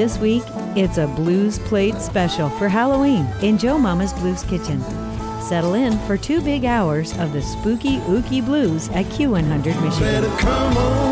This week, it's a Blues Plate special for Halloween in Joe Mama's Blues Kitchen. Settle in for two big hours of the spooky ooky blues at Q100 Michigan. come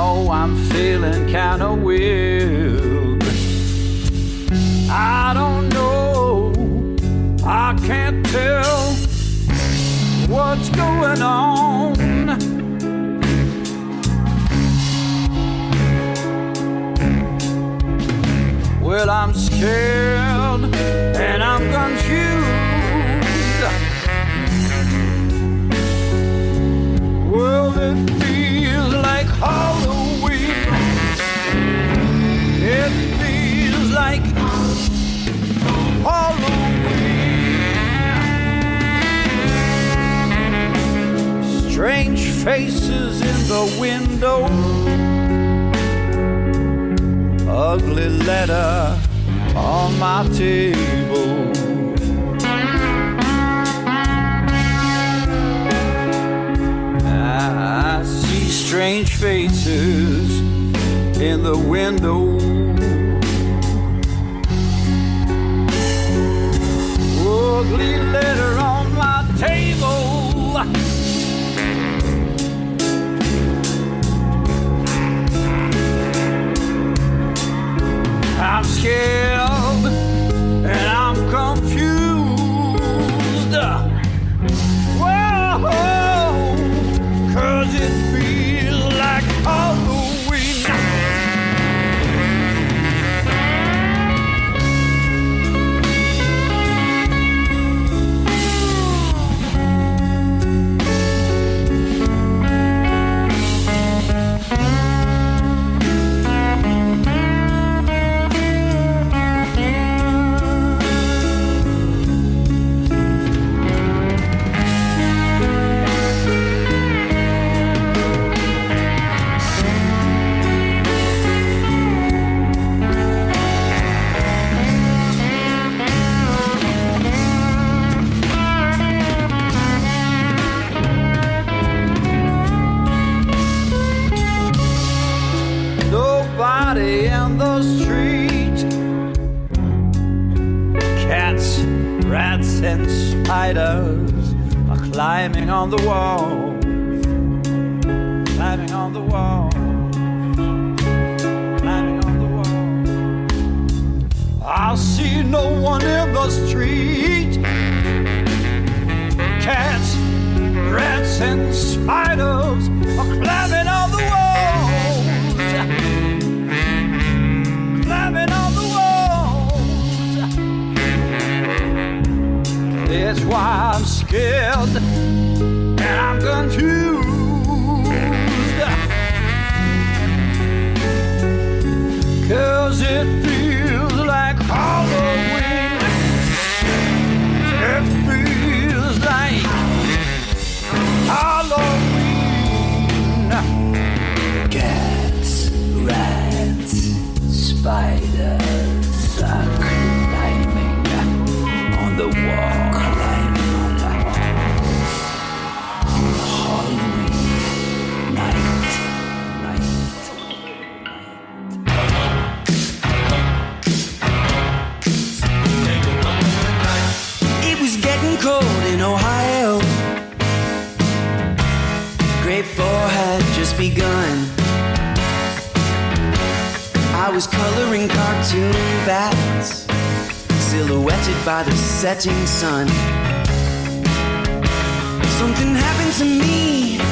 know I'm feeling kinda weird. I don't know. I can't tell what's going on. Well, I'm scared and I'm confused. Well, it feels like Halloween. Faces in the window. Ugly letter on my table. I see strange faces in the window. Ugly letter on my table. I'm scared and spiders are climbing on the wall. Climbing on the wall. Climbing on the wall. I see no one in the street. Cats, rats, and spiders are climbing That's why I'm scared and I'm confused. Cause it Four had just begun. I was coloring cartoon bats, silhouetted by the setting sun. Something happened to me.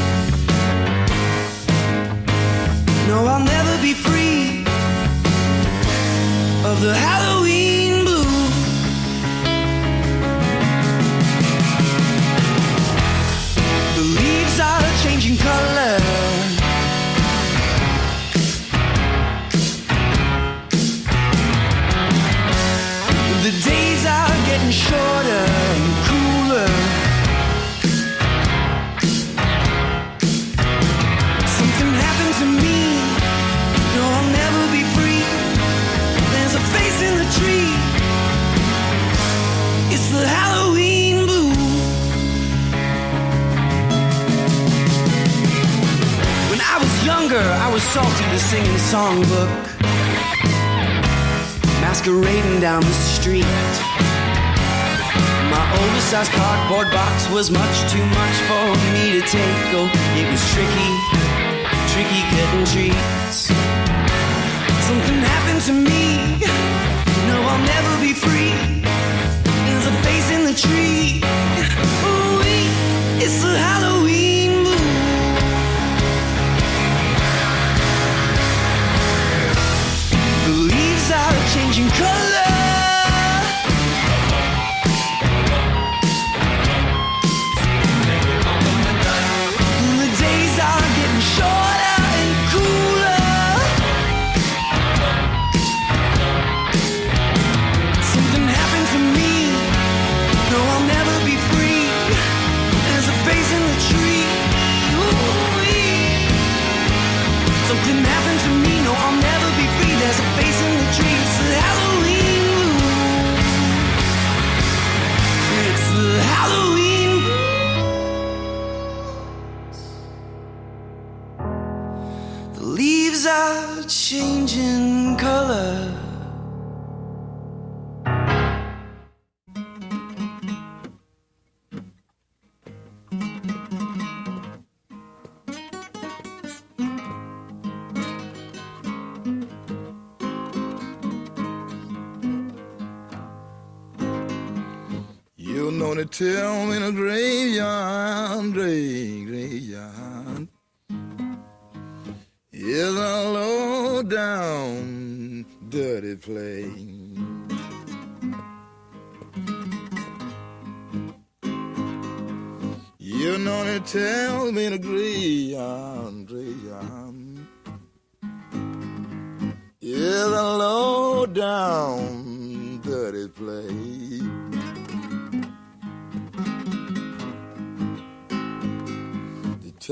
Tell me in a graveyard,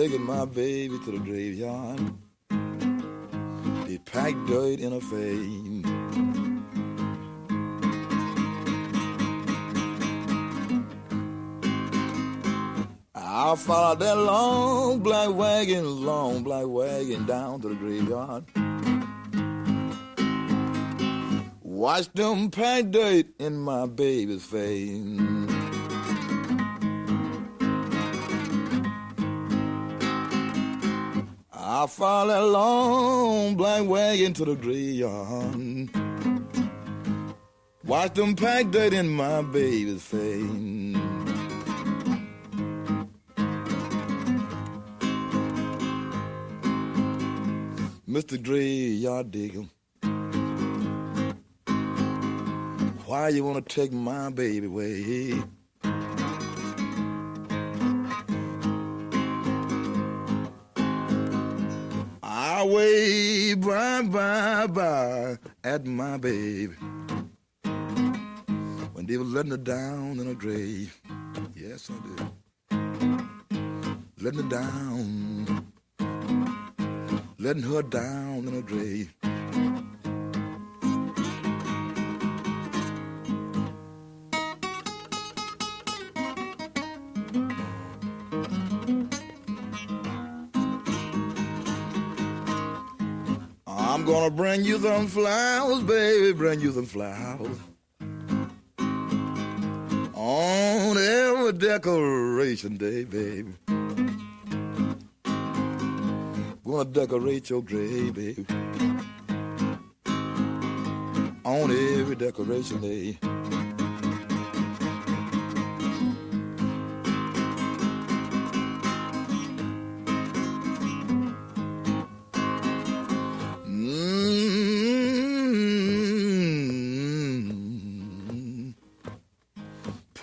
taking my baby to the graveyard. They packed dirt in her face. I followed that long black wagon, long black wagon down to the graveyard. Watch them pack dirt in my baby's face. I followed that long black wagon to the graveyard. Watch them pack dirt in my baby's face. Mr. Graveyard digger, why you wanna take my baby away? Wave bye bye bye at my baby when they were letting her down in her grave. Yes, I did. Letting her down, letting her down in her grave. Gonna bring you some flowers, baby, bring you some flowers. On every decoration day, baby. Gonna decorate your grave, baby. On every decoration day.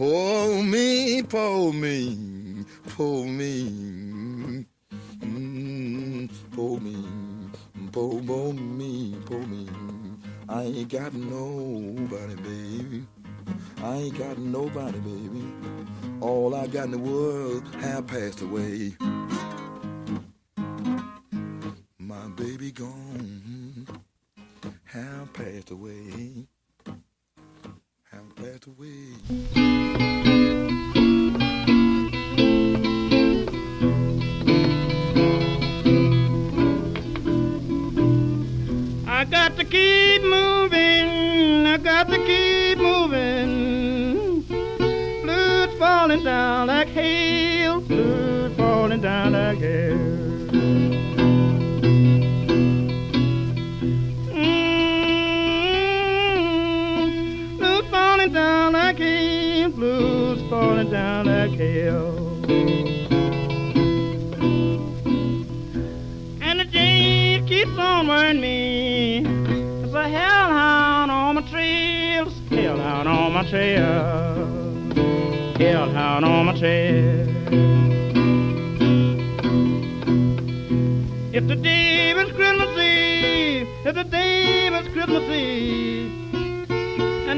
Pull me, pull me, pull me. Mm, pull me, pull, pull me, pull me. I ain't got nobody, baby. I ain't got nobody, baby. All I got in the world have passed away.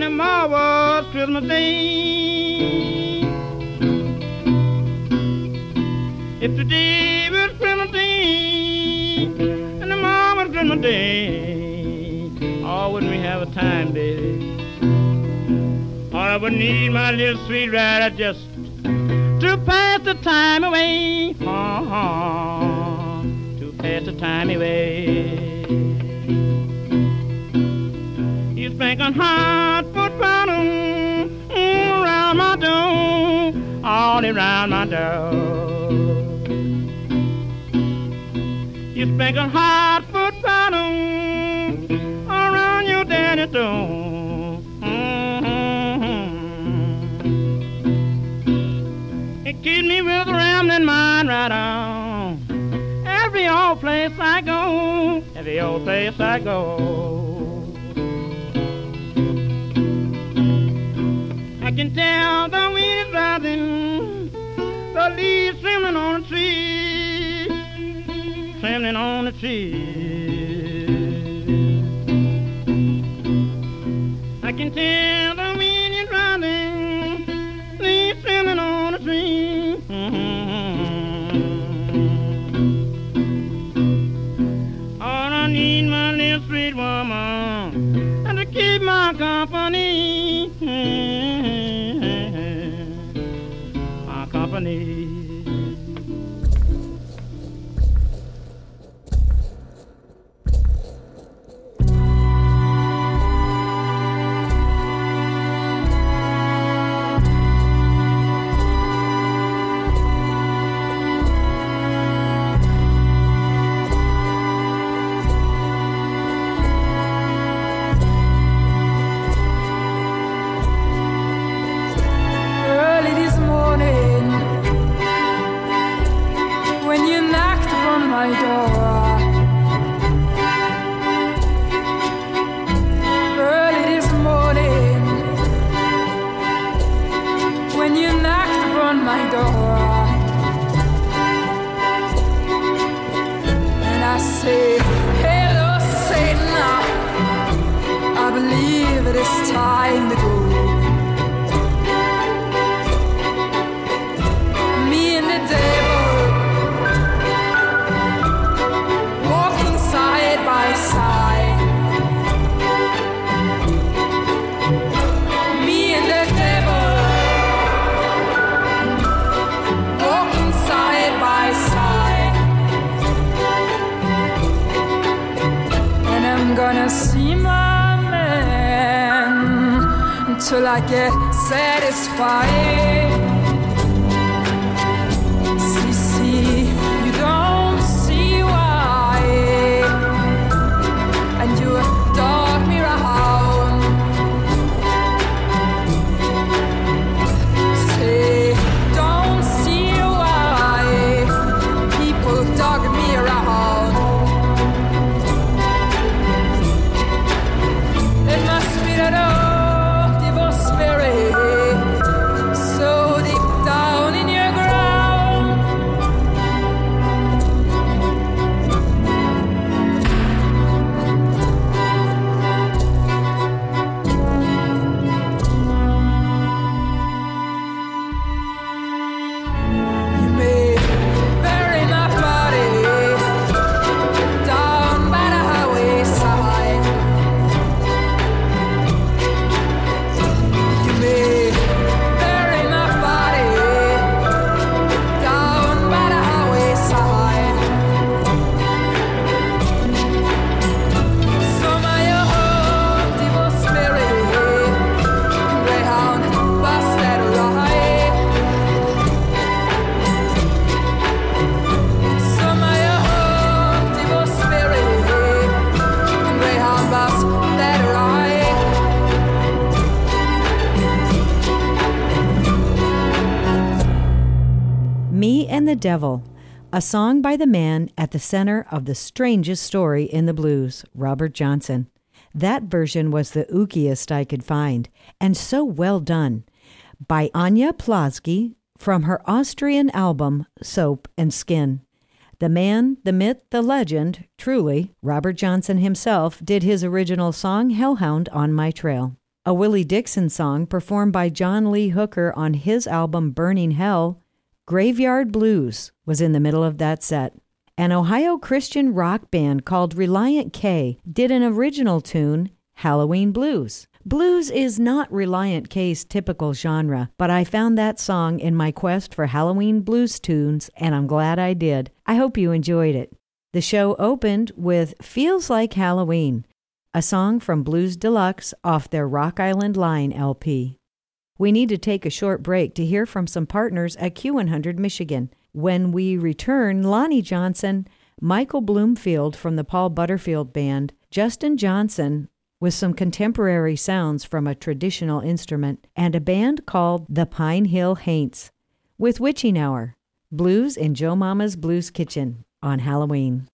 Tomorrow was Christmas Day. If the day was Christmas Eve, and tomorrow was Christmas Day, oh, wouldn't we have a time, baby? Oh, I would need my little sweet rider just to pass the time away. Oh, to pass the time away. You spanking hot foot bottom mm, around my door, all around my door. You spanking hot foot bottom around your daddy door. Mm-hmm. It keeps me with a rambling mind right on. Every old place I go, every old place I go. Can tell the wind is rising, the leaves trembling on the tree, trembling on the tree. I can tell the wind is rising, leaves trembling on the tree. All I need, my little sweet woman, and to keep my company. My company. Devil, a song by the man at the center of the strangest story in the blues, Robert Johnson. That version was the ookiest I could find, and so well done. By Anja Plaschg from her Austrian album, Soap and Skin. The man, the myth, the legend, truly, Robert Johnson himself did his original song Hellhound on My Trail. A Willie Dixon song performed by John Lee Hooker on his album Burning Hell, Graveyard Blues was in the middle of that set. An Ohio Christian rock band called Relient K did an original tune, Halloween Blues. Blues is not Relient K's typical genre, but I found that song in my quest for Halloween blues tunes, and I'm glad I did. I hope you enjoyed it. The show opened with Feels Like Halloween, a song from Blues Deluxe off their Rock Island Line LP. We need to take a short break to hear from some partners at Q100 Michigan. When we return, Lonnie Johnson, Michael Bloomfield from the Paul Butterfield Band, Justin Johnson with some contemporary sounds from a traditional instrument, and a band called the Pine Hill Haints, with Witching Hour, Blues in Joe Mama's Blues Kitchen on Halloween.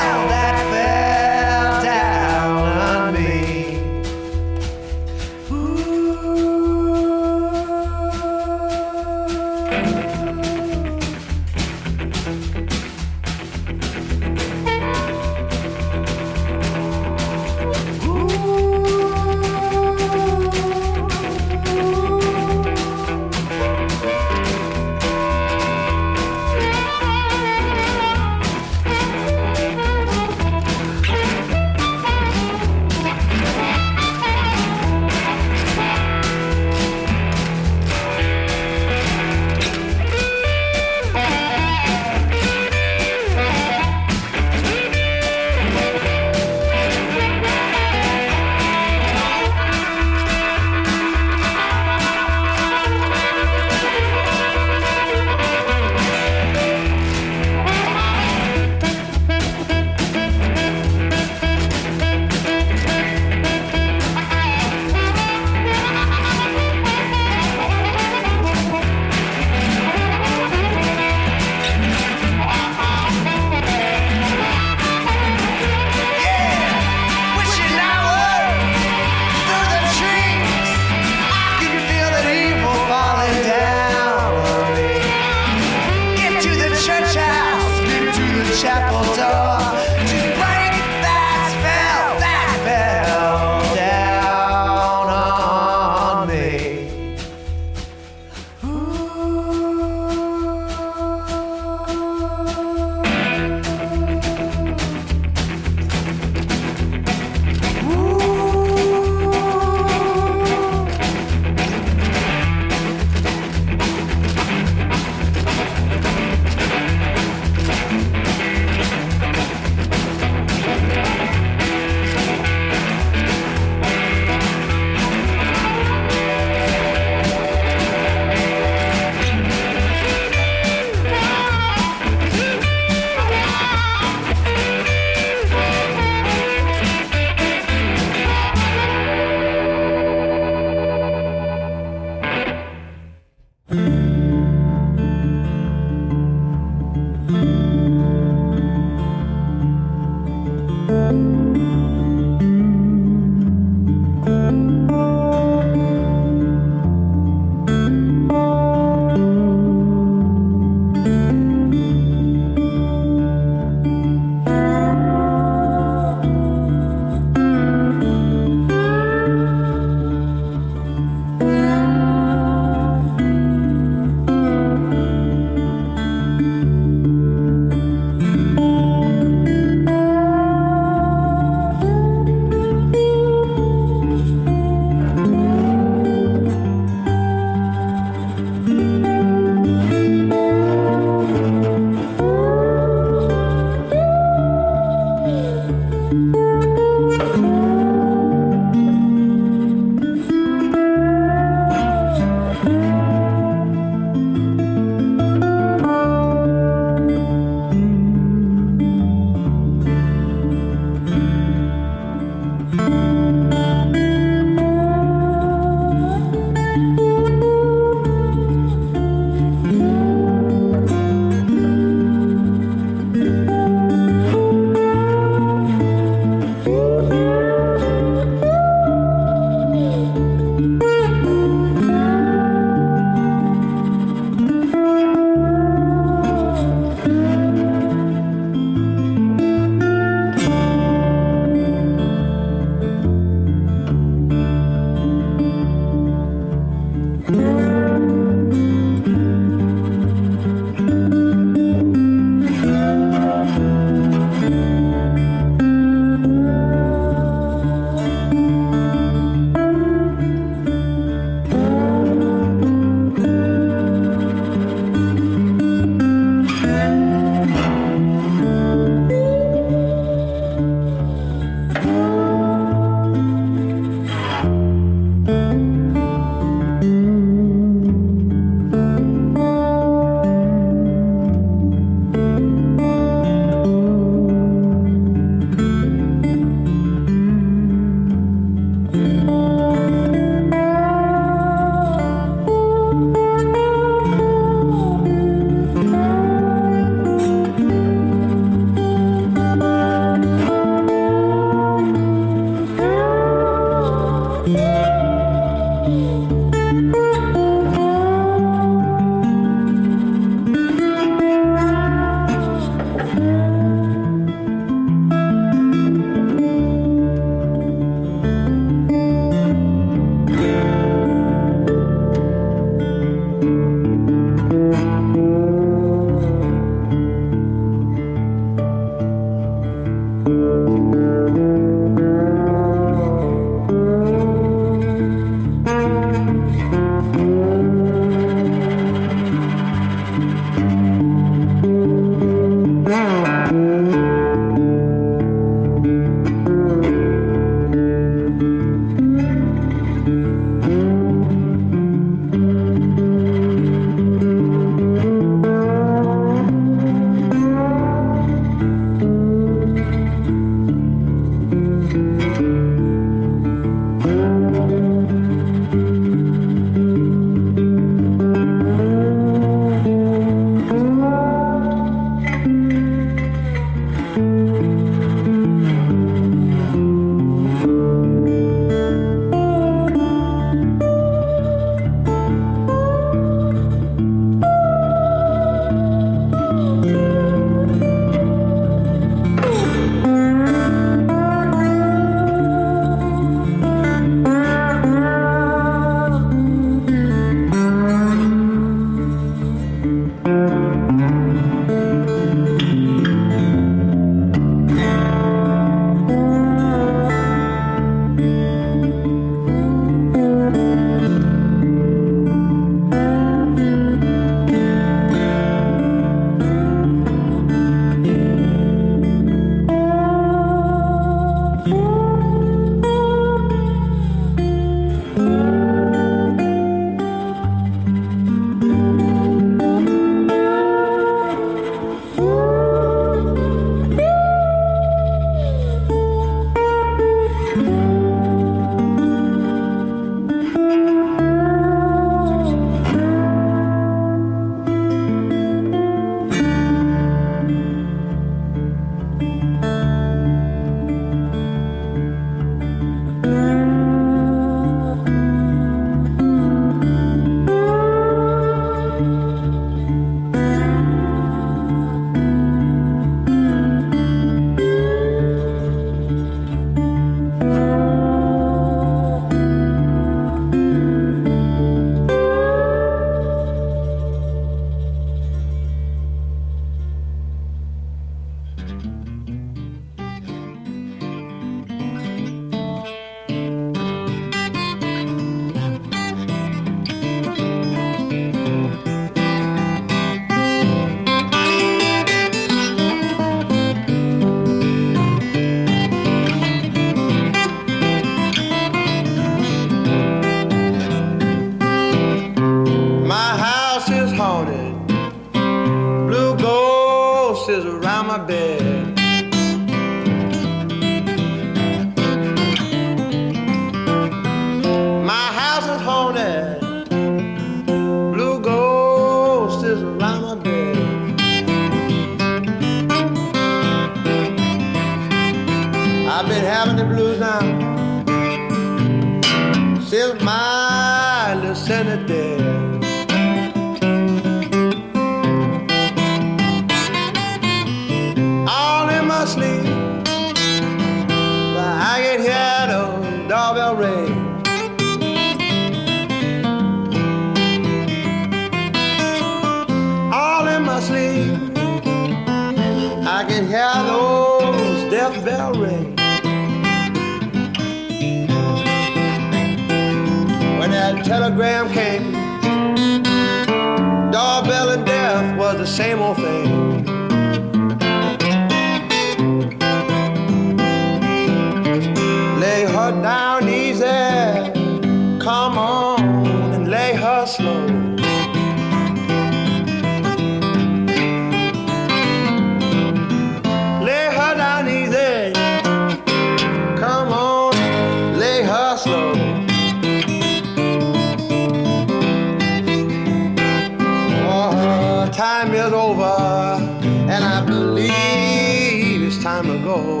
And I believe it's time to go.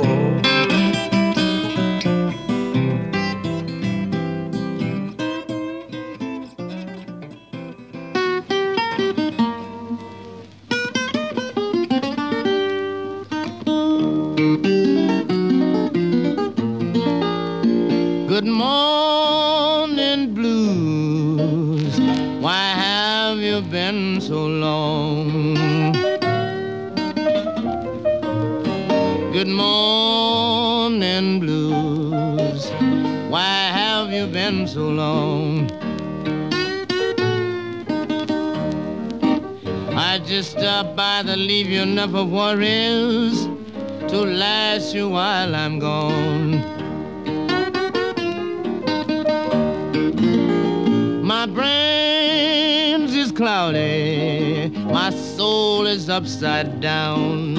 Upside down.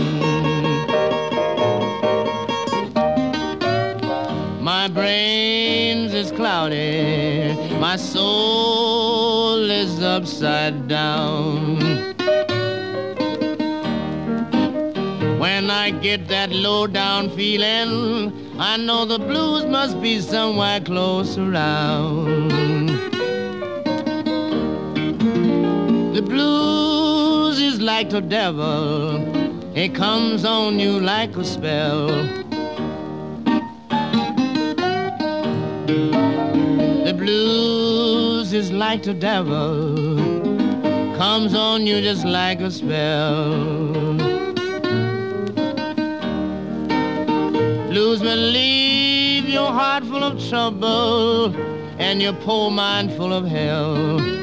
My brains is cloudy, my soul is upside down. When I get that low down feeling, I know the blues must be somewhere close around. Like the devil, it comes on you like a spell. The blues is like the devil, comes on you just like a spell. Blues will leave your heart full of trouble and your poor mind full of hell.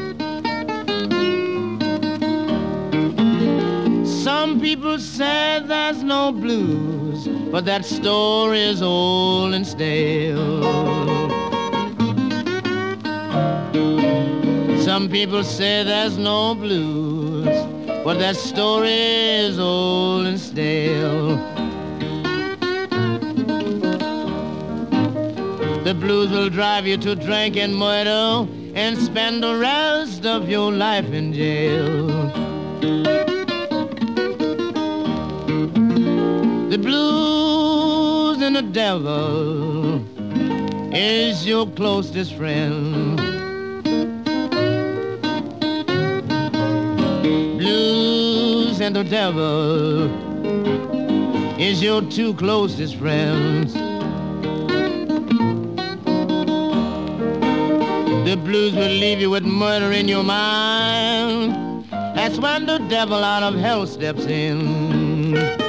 People say there's no blues, but that story is old and stale. Some people say there's no blues, but that story is old and stale. The blues will drive you to drink and murder and spend the rest of your life in jail. The devil is your closest friend. Blues and the devil is your two closest friends. The blues will leave you with murder in your mind. That's when the devil out of hell steps in.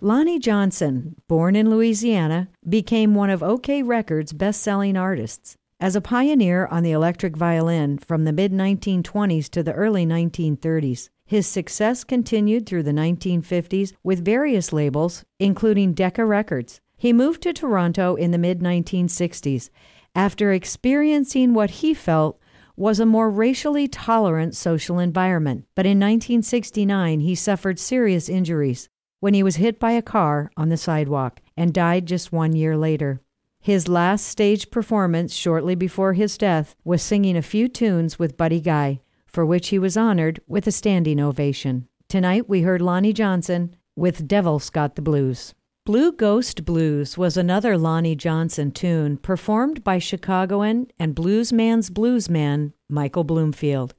Lonnie Johnson, born in Louisiana, became one of OKeh Records' best selling artists. As a pioneer on the electric violin from the mid 1920s to the early 1930s, his success continued through the 1950s with various labels, including Decca Records. He moved to Toronto in the mid 1960s after experiencing what he felt was a more racially tolerant social environment, but in 1969 he suffered serious injuries when he was hit by a car on the sidewalk and died just one year later. His last stage performance shortly before his death was singing a few tunes with Buddy Guy, for which he was honored with a standing ovation. Tonight we heard Lonnie Johnson with Devil's Got the Blues. Blue Ghost Blues was another Lonnie Johnson tune performed by Chicagoan and bluesman's bluesman Michael Bloomfield.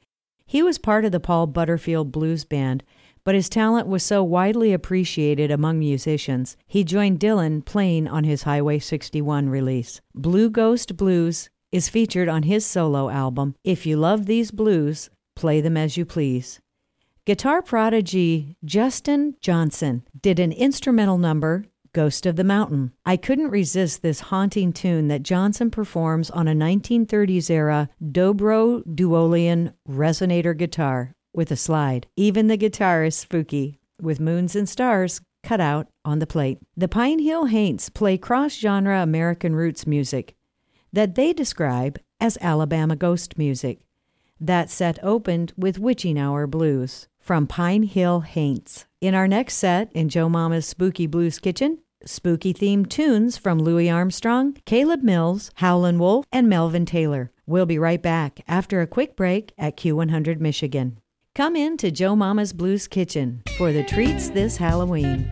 He was part of the Paul Butterfield Blues Band, but his talent was so widely appreciated among musicians, he joined Dylan playing on his Highway 61 release. Blue Ghost Blues is featured on his solo album, If You Love These Blues, Play Them As You Please. Guitar prodigy Justin Johnson did an instrumental number Ghost of the Mountain. I couldn't resist this haunting tune that Johnson performs on a 1930s era Dobro Duolian resonator guitar with a slide. Even the guitar is spooky, with moons and stars cut out on the plate. The Pine Hill Haints play cross genre American roots music that they describe as Alabama ghost music. That set opened with Witching Hour Blues from Pine Hill Haints. In our next set, in Joe Mama's Spooky Blues Kitchen, spooky themed tunes from Louis Armstrong, Caleb Mills, Howlin' Wolf, and Melvin Taylor. We'll be right back after a quick break at Q100 Michigan. Come in to Joe Mama's Blues Kitchen for the treats this Halloween.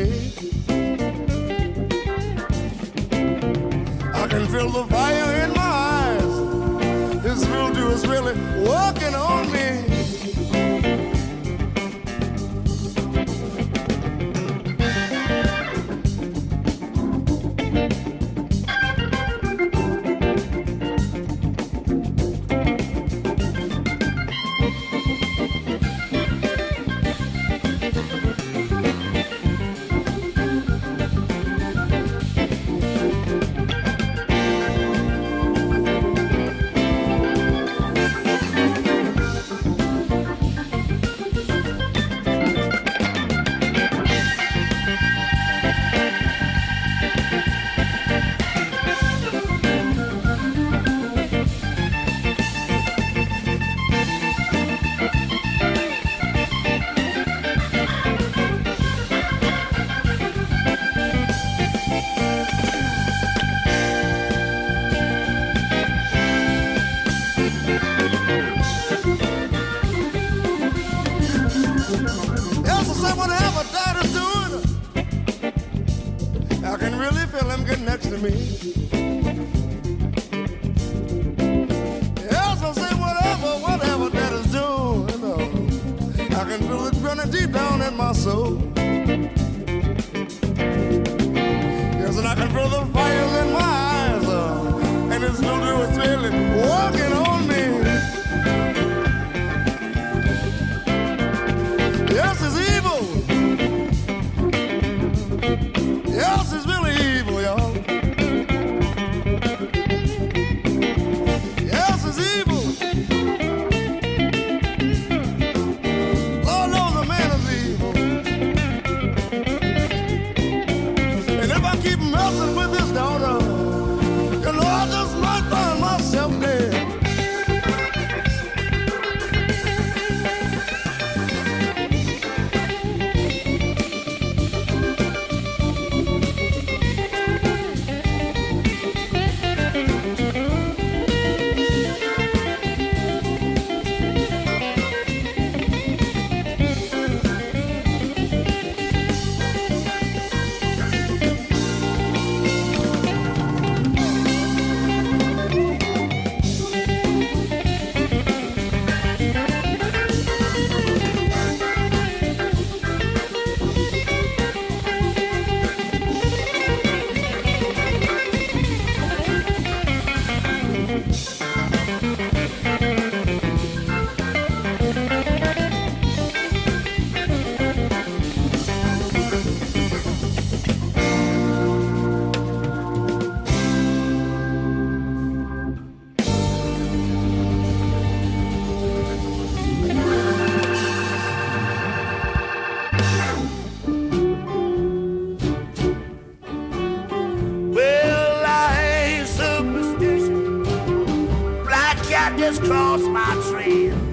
I can feel the fire in my eyes. This voodoo is really working on me. Cat just crossed my trail.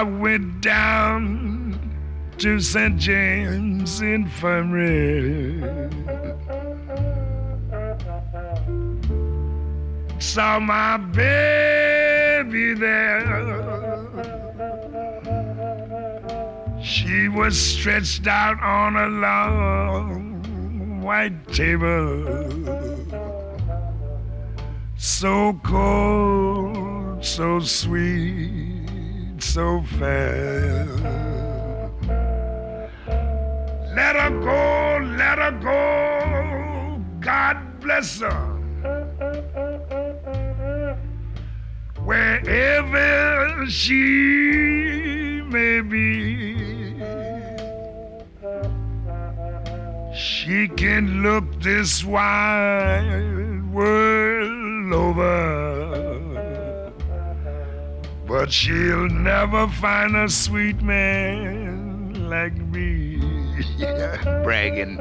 I went down to St. James Infirmary. Saw my baby there. She was stretched out on a long white table so cold, so sweet, so fair. Let her go, let her go. God bless her. Wherever she may be, she can look this wide world over but she'll never find a sweet man like me. Bragging.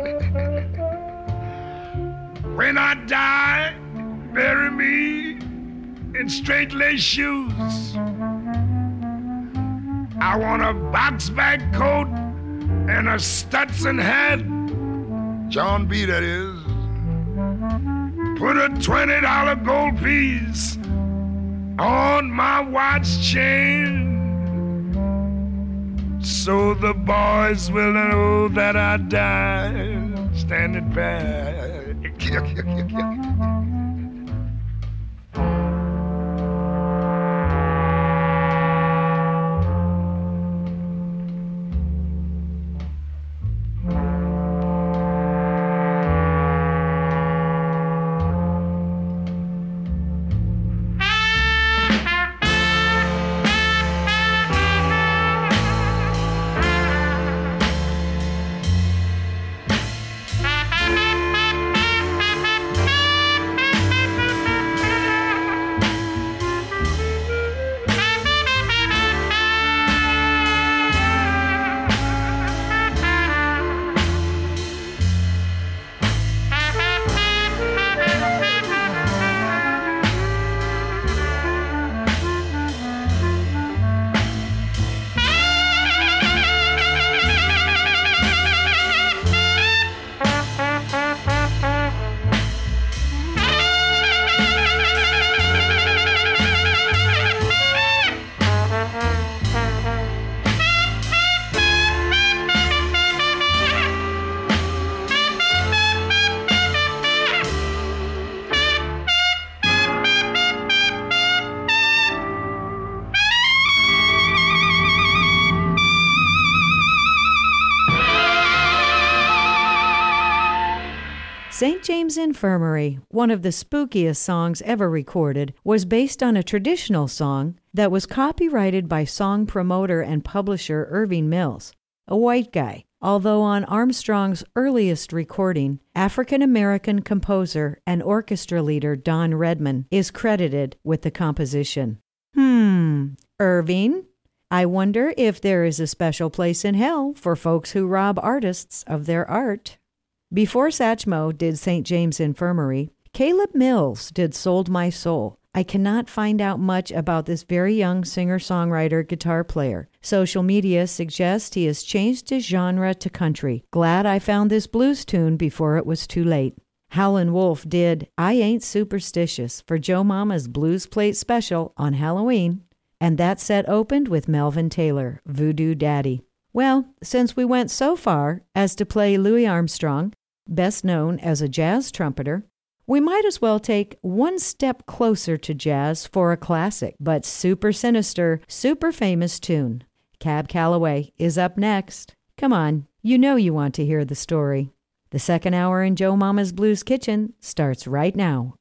when I die, bury me in straight lace shoes. I want a box bag coat and a Stetson hat. John B. That is. Put a twenty dollar gold piece on my watch chain. So the boys will know that I died standing back. St. Infirmary, one of the spookiest songs ever recorded, was based on a traditional song that was copyrighted by song promoter and publisher Irving Mills, a white guy. Although on Armstrong's earliest recording, African American composer and orchestra leader Don Redman is credited with the composition. Hmm, Irving? I wonder if there is a special place in hell for folks who rob artists of their art. Before Satchmo did St. James Infirmary, Caleb Mills did Sold My Soul. I cannot find out much about this very young singer songwriter guitar player. Social media suggests he has changed his genre to country. Glad I found this blues tune before it was too late. Howlin' Wolf did I Ain't Superstitious for Joe Mama's Blues Plate special on Halloween, and that set opened with Melvin Taylor, Voodoo Daddy. Well, since we went so far as to play Louis Armstrong, best known as a jazz trumpeter, we might as well take one step closer to jazz for a classic, but super sinister, super famous tune. Cab Calloway is up next. Come on, you know you want to hear the story. The second hour in Joe Mama's Blues Kitchen starts right now